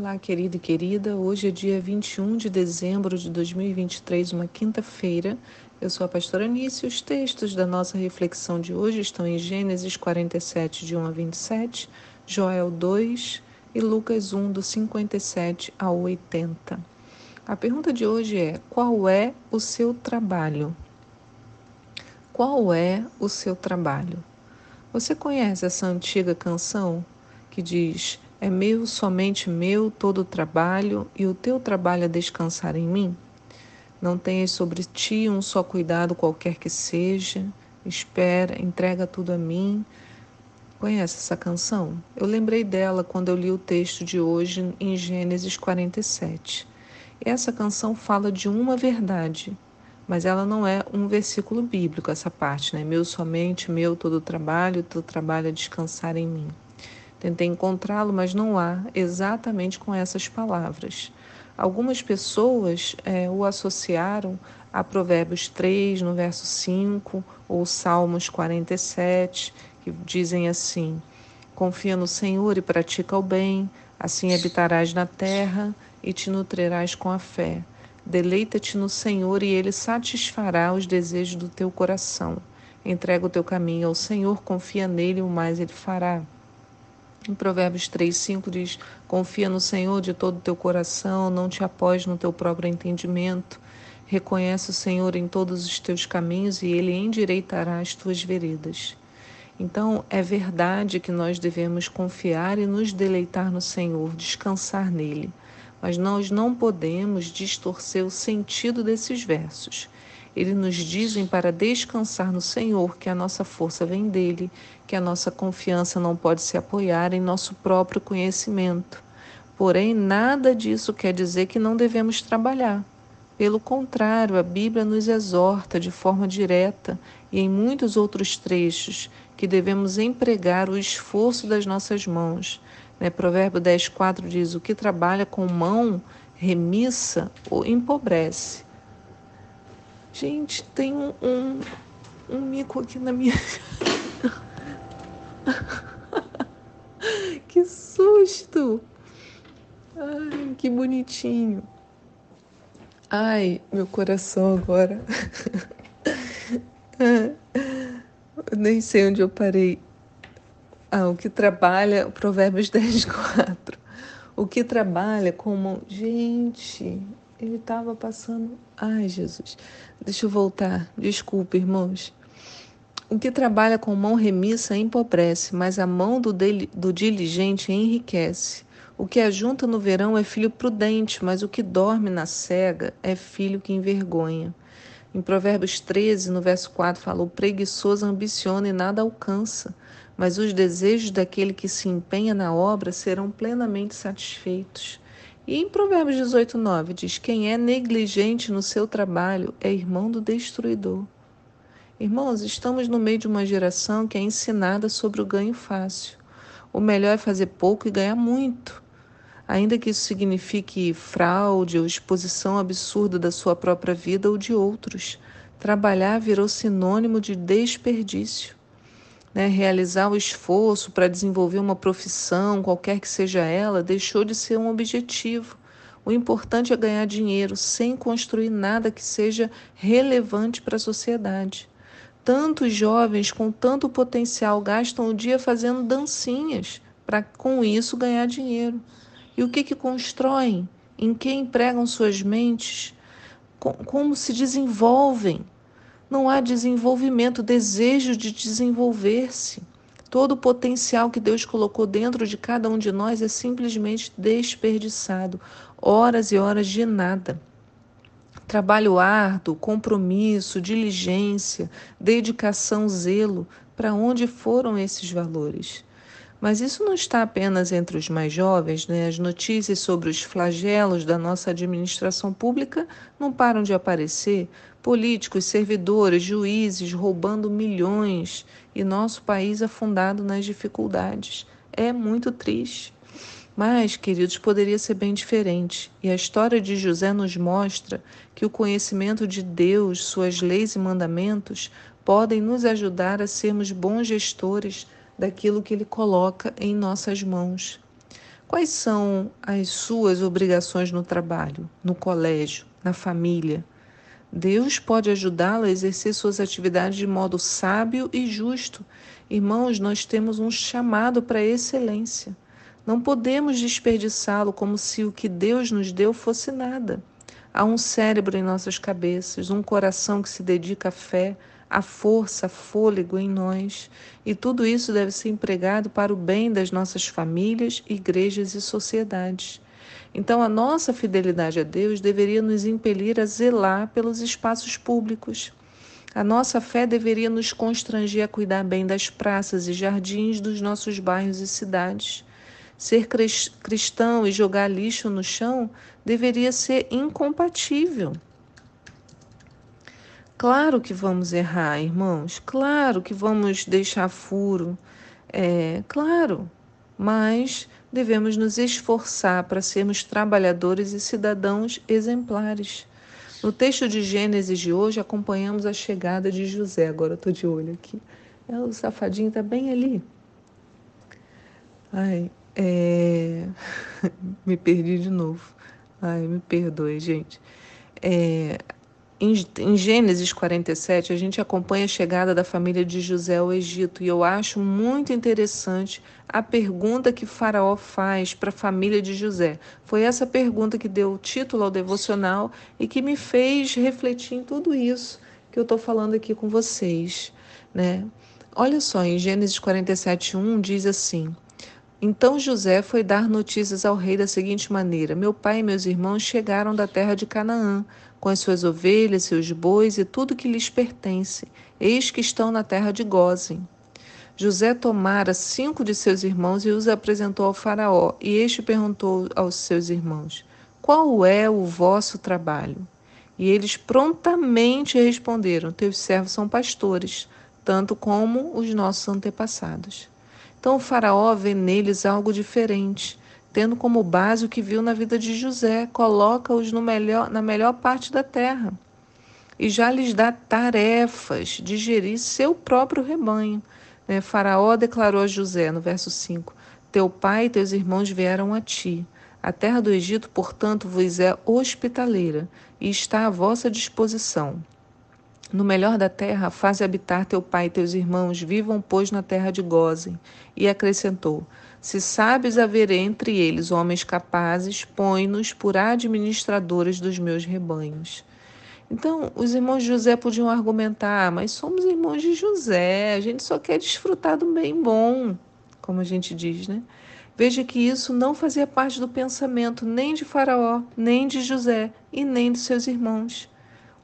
Olá, querido e querida. Hoje é dia 21 de dezembro de 2023, uma quinta-feira. Eu sou a pastora Anice e os textos da nossa reflexão de hoje estão em Gênesis 47, de 1 a 27, Joel 2 e Lucas 1, do 57 ao 80. A pergunta de hoje é: qual é o seu trabalho? Qual é o seu trabalho? Você conhece essa antiga canção que diz: É meu, somente meu, todo o trabalho, e o teu trabalho é descansar em mim? Não tenhas sobre ti um só cuidado, qualquer que seja. Espera, entrega tudo a mim. Conhece essa canção? Eu lembrei dela quando eu li o texto de hoje em Gênesis 47. Essa canção fala de uma verdade mas ela não é um versículo bíblico, essa parte, né? Meu somente, meu todo o trabalho, teu trabalho é descansar em mim. Tentei encontrá-lo, mas não há exatamente com essas palavras. Algumas pessoas é, o associaram a Provérbios 3, no verso 5, ou Salmos 47, que dizem assim: Confia no Senhor e pratica o bem, assim habitarás na terra e te nutrirás com a fé. Deleita-te no Senhor e ele satisfará os desejos do teu coração. Entrega o teu caminho ao Senhor, confia nele, o mais ele fará. Em Provérbios 3, 5 diz: Confia no Senhor de todo o teu coração, não te apoies no teu próprio entendimento. Reconhece o Senhor em todos os teus caminhos e ele endireitará as tuas veredas. Então, é verdade que nós devemos confiar e nos deleitar no Senhor, descansar nele mas nós não podemos distorcer o sentido desses versos. Eles nos dizem para descansar no Senhor, que a nossa força vem dele, que a nossa confiança não pode se apoiar em nosso próprio conhecimento. Porém, nada disso quer dizer que não devemos trabalhar. Pelo contrário, a Bíblia nos exorta de forma direta e em muitos outros trechos que devemos empregar o esforço das nossas mãos né? Provérbio 10, 4 diz: O que trabalha com mão remissa ou empobrece. Gente, tem um, um, um mico aqui na minha. que susto! Ai, que bonitinho. Ai, meu coração agora. Eu nem sei onde eu parei. Ah, o que trabalha, Provérbios 10, 4. O que trabalha como. Gente, ele estava passando. Ai, Jesus. Deixa eu voltar. Desculpa, irmãos. O que trabalha com mão remissa empobrece, mas a mão do, dele, do diligente enriquece. O que ajunta no verão é filho prudente, mas o que dorme na cega é filho que envergonha. Em Provérbios 13, no verso 4, fala: O preguiçoso ambiciona e nada alcança mas os desejos daquele que se empenha na obra serão plenamente satisfeitos. E em Provérbios 18, 9 diz: Quem é negligente no seu trabalho é irmão do destruidor. Irmãos, estamos no meio de uma geração que é ensinada sobre o ganho fácil. O melhor é fazer pouco e ganhar muito. Ainda que isso signifique fraude ou exposição absurda da sua própria vida ou de outros, trabalhar virou sinônimo de desperdício né, realizar o esforço para desenvolver uma profissão, qualquer que seja ela, deixou de ser um objetivo. O importante é ganhar dinheiro sem construir nada que seja relevante para a sociedade. Tantos jovens com tanto potencial gastam o dia fazendo dancinhas para com isso ganhar dinheiro. E o que, que constroem? Em que empregam suas mentes? Como se desenvolvem? Não há desenvolvimento, desejo de desenvolver-se. Todo o potencial que Deus colocou dentro de cada um de nós é simplesmente desperdiçado horas e horas de nada. Trabalho árduo, compromisso, diligência, dedicação, zelo para onde foram esses valores? Mas isso não está apenas entre os mais jovens, né? As notícias sobre os flagelos da nossa administração pública não param de aparecer. Políticos, servidores, juízes roubando milhões e nosso país afundado nas dificuldades. É muito triste. Mas, queridos, poderia ser bem diferente. E a história de José nos mostra que o conhecimento de Deus, suas leis e mandamentos podem nos ajudar a sermos bons gestores daquilo que Ele coloca em nossas mãos. Quais são as suas obrigações no trabalho, no colégio, na família? Deus pode ajudá-lo a exercer suas atividades de modo sábio e justo. Irmãos, nós temos um chamado para excelência. Não podemos desperdiçá-lo como se o que Deus nos deu fosse nada. Há um cérebro em nossas cabeças, um coração que se dedica à fé, à força, fôlego em nós, e tudo isso deve ser empregado para o bem das nossas famílias, igrejas e sociedades. Então, a nossa fidelidade a Deus deveria nos impelir a zelar pelos espaços públicos. A nossa fé deveria nos constranger a cuidar bem das praças e jardins dos nossos bairros e cidades. Ser cristão e jogar lixo no chão deveria ser incompatível. Claro que vamos errar, irmãos, claro que vamos deixar furo, é claro, mas devemos nos esforçar para sermos trabalhadores e cidadãos exemplares. No texto de Gênesis de hoje, acompanhamos a chegada de José. Agora estou de olho aqui. É, o safadinho está bem ali. Ai, é... me perdi de novo. Ai, me perdoe, gente. É, em, Gênesis 47, a gente acompanha a chegada da família de José ao Egito e eu acho muito interessante a pergunta que Faraó faz para a família de José. Foi essa pergunta que deu título ao devocional e que me fez refletir em tudo isso que eu estou falando aqui com vocês. Né? Olha só, em Gênesis 47, 1 diz assim. Então José foi dar notícias ao rei da seguinte maneira: Meu pai e meus irmãos chegaram da terra de Canaã com as suas ovelhas, seus bois e tudo que lhes pertence. Eis que estão na terra de Gozem. José tomara cinco de seus irmãos e os apresentou ao Faraó, e este perguntou aos seus irmãos: Qual é o vosso trabalho? E eles prontamente responderam: Teus servos são pastores, tanto como os nossos antepassados. Então Faraó vê neles algo diferente tendo como base o que viu na vida de José, coloca-os melhor, na melhor parte da terra e já lhes dá tarefas de gerir seu próprio rebanho. Né? Faraó declarou a José, no verso 5: Teu pai e teus irmãos vieram a ti. A terra do Egito, portanto, vos é hospitaleira e está à vossa disposição. No melhor da terra, faze habitar teu pai e teus irmãos, vivam, pois, na terra de Gozem. E acrescentou: se sabes haver entre eles homens capazes, põe-nos por administradores dos meus rebanhos. Então, os irmãos de José podiam argumentar, mas somos irmãos de José, a gente só quer desfrutar do bem bom, como a gente diz, né? Veja que isso não fazia parte do pensamento nem de Faraó, nem de José e nem de seus irmãos.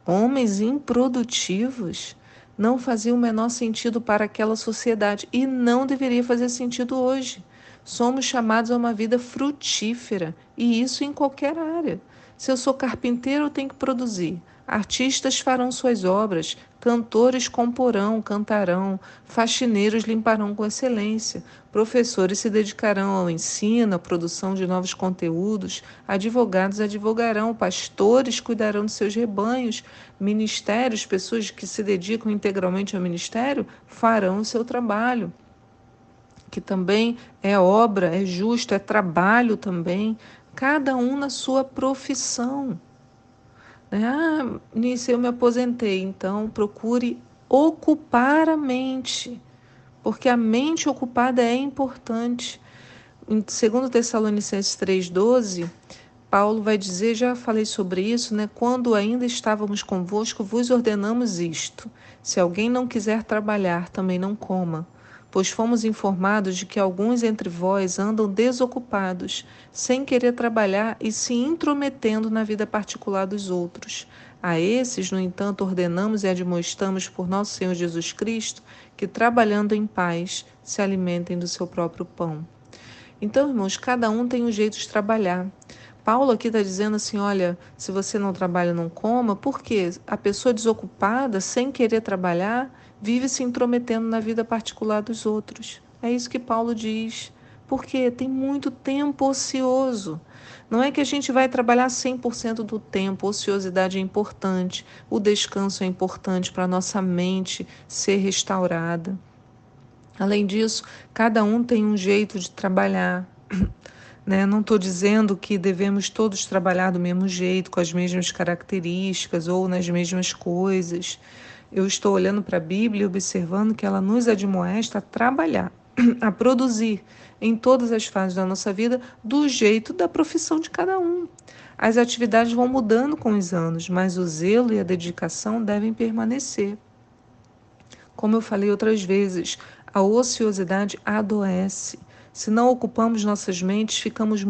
Homens improdutivos não faziam o menor sentido para aquela sociedade e não deveria fazer sentido hoje. Somos chamados a uma vida frutífera e isso em qualquer área. Se eu sou carpinteiro, eu tenho que produzir. Artistas farão suas obras, cantores comporão, cantarão, faxineiros limparão com excelência, professores se dedicarão ao ensino, à produção de novos conteúdos, advogados advogarão, pastores cuidarão de seus rebanhos, ministérios, pessoas que se dedicam integralmente ao ministério, farão o seu trabalho que também é obra, é justo, é trabalho também, cada um na sua profissão. Né? Ah, nisso eu me aposentei, então procure ocupar a mente, porque a mente ocupada é importante. Em 2 Tessalonicenses 3,12, Paulo vai dizer, já falei sobre isso, né? Quando ainda estávamos convosco, vos ordenamos isto: se alguém não quiser trabalhar, também não coma pois fomos informados de que alguns entre vós andam desocupados, sem querer trabalhar e se intrometendo na vida particular dos outros. A esses, no entanto, ordenamos e admoestamos por nosso Senhor Jesus Cristo que, trabalhando em paz, se alimentem do seu próprio pão. Então, irmãos, cada um tem um jeito de trabalhar. Paulo aqui está dizendo assim: olha, se você não trabalha, não coma, porque a pessoa desocupada, sem querer trabalhar, vive se intrometendo na vida particular dos outros. É isso que Paulo diz. Porque tem muito tempo ocioso. Não é que a gente vai trabalhar 100% do tempo, ociosidade é importante, o descanso é importante para nossa mente ser restaurada. Além disso, cada um tem um jeito de trabalhar. Né? Não estou dizendo que devemos todos trabalhar do mesmo jeito, com as mesmas características ou nas mesmas coisas. Eu estou olhando para a Bíblia e observando que ela nos admoesta a trabalhar, a produzir em todas as fases da nossa vida do jeito da profissão de cada um. As atividades vão mudando com os anos, mas o zelo e a dedicação devem permanecer. Como eu falei outras vezes, a ociosidade adoece. Se não ocupamos nossas mentes, ficamos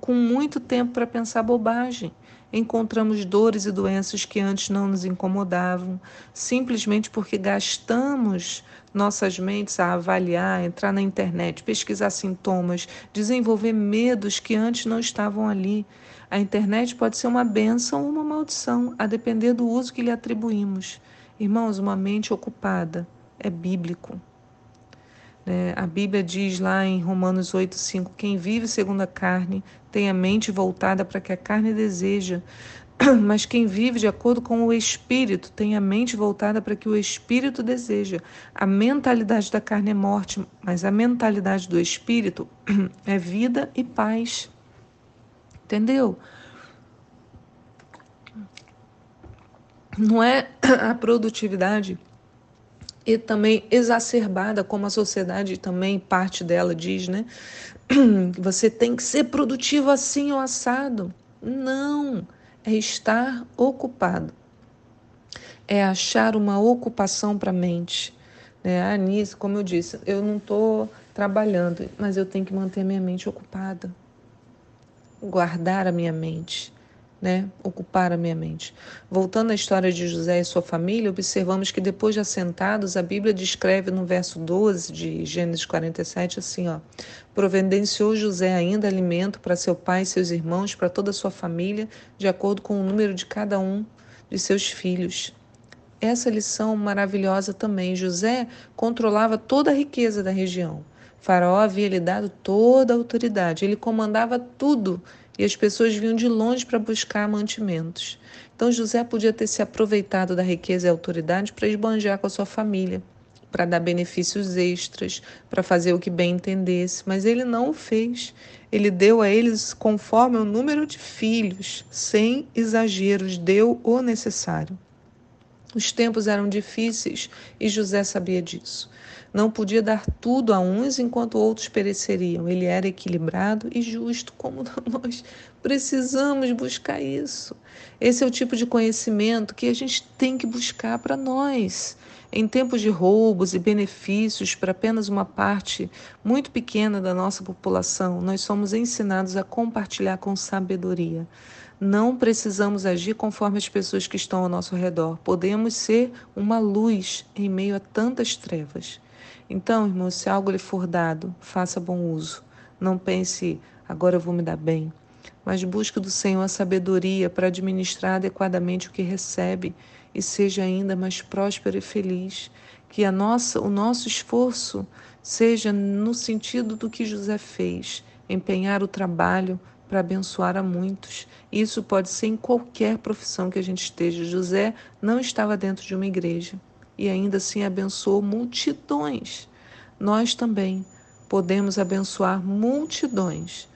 com muito tempo para pensar bobagem. Encontramos dores e doenças que antes não nos incomodavam, simplesmente porque gastamos nossas mentes a avaliar, entrar na internet, pesquisar sintomas, desenvolver medos que antes não estavam ali. A internet pode ser uma benção ou uma maldição, a depender do uso que lhe atribuímos. Irmãos, uma mente ocupada é bíblico. É, a Bíblia diz lá em Romanos 8,5: quem vive segundo a carne tem a mente voltada para que a carne deseja, mas quem vive de acordo com o Espírito tem a mente voltada para que o Espírito deseja. A mentalidade da carne é morte, mas a mentalidade do Espírito é vida e paz. Entendeu? Não é a produtividade e também exacerbada, como a sociedade também, parte dela diz, né? Você tem que ser produtivo assim ou assado. Não, é estar ocupado. É achar uma ocupação para a mente. Né? Ah, nisso, como eu disse, eu não estou trabalhando, mas eu tenho que manter a minha mente ocupada guardar a minha mente, né? ocupar a minha mente. Voltando à história de José e sua família, observamos que depois de assentados, a Bíblia descreve no verso 12 de Gênesis 47 assim, ó: Providenciou José ainda alimento para seu pai e seus irmãos, para toda a sua família, de acordo com o número de cada um de seus filhos. Essa lição maravilhosa também. José controlava toda a riqueza da região. Faraó havia lhe dado toda a autoridade, ele comandava tudo e as pessoas vinham de longe para buscar mantimentos. Então José podia ter se aproveitado da riqueza e autoridade para esbanjar com a sua família, para dar benefícios extras, para fazer o que bem entendesse, mas ele não o fez. Ele deu a eles conforme o número de filhos, sem exageros, deu o necessário. Os tempos eram difíceis e José sabia disso. Não podia dar tudo a uns enquanto outros pereceriam. Ele era equilibrado e justo, como nós precisamos buscar isso. Esse é o tipo de conhecimento que a gente tem que buscar para nós. Em tempos de roubos e benefícios para apenas uma parte muito pequena da nossa população, nós somos ensinados a compartilhar com sabedoria. Não precisamos agir conforme as pessoas que estão ao nosso redor. Podemos ser uma luz em meio a tantas trevas. Então, irmão, se algo lhe for dado, faça bom uso. Não pense, agora eu vou me dar bem. Mas busque do Senhor a sabedoria para administrar adequadamente o que recebe e seja ainda mais próspero e feliz. Que a nossa, o nosso esforço seja no sentido do que José fez, empenhar o trabalho para abençoar a muitos. Isso pode ser em qualquer profissão que a gente esteja. José não estava dentro de uma igreja e ainda assim abençoou multidões. Nós também podemos abençoar multidões,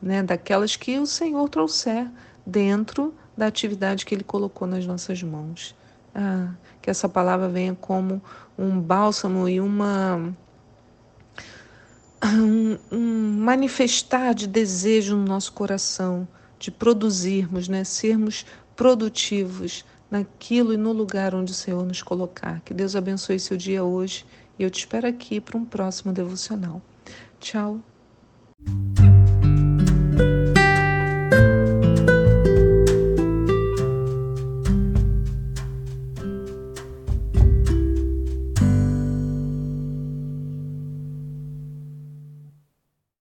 né, daquelas que o Senhor trouxer dentro da atividade que Ele colocou nas nossas mãos. Ah, que essa palavra venha como um bálsamo e uma um, um manifestar de desejo no nosso coração de produzirmos, né, sermos produtivos naquilo e no lugar onde o Senhor nos colocar. Que Deus abençoe seu dia hoje e eu te espero aqui para um próximo devocional. Tchau.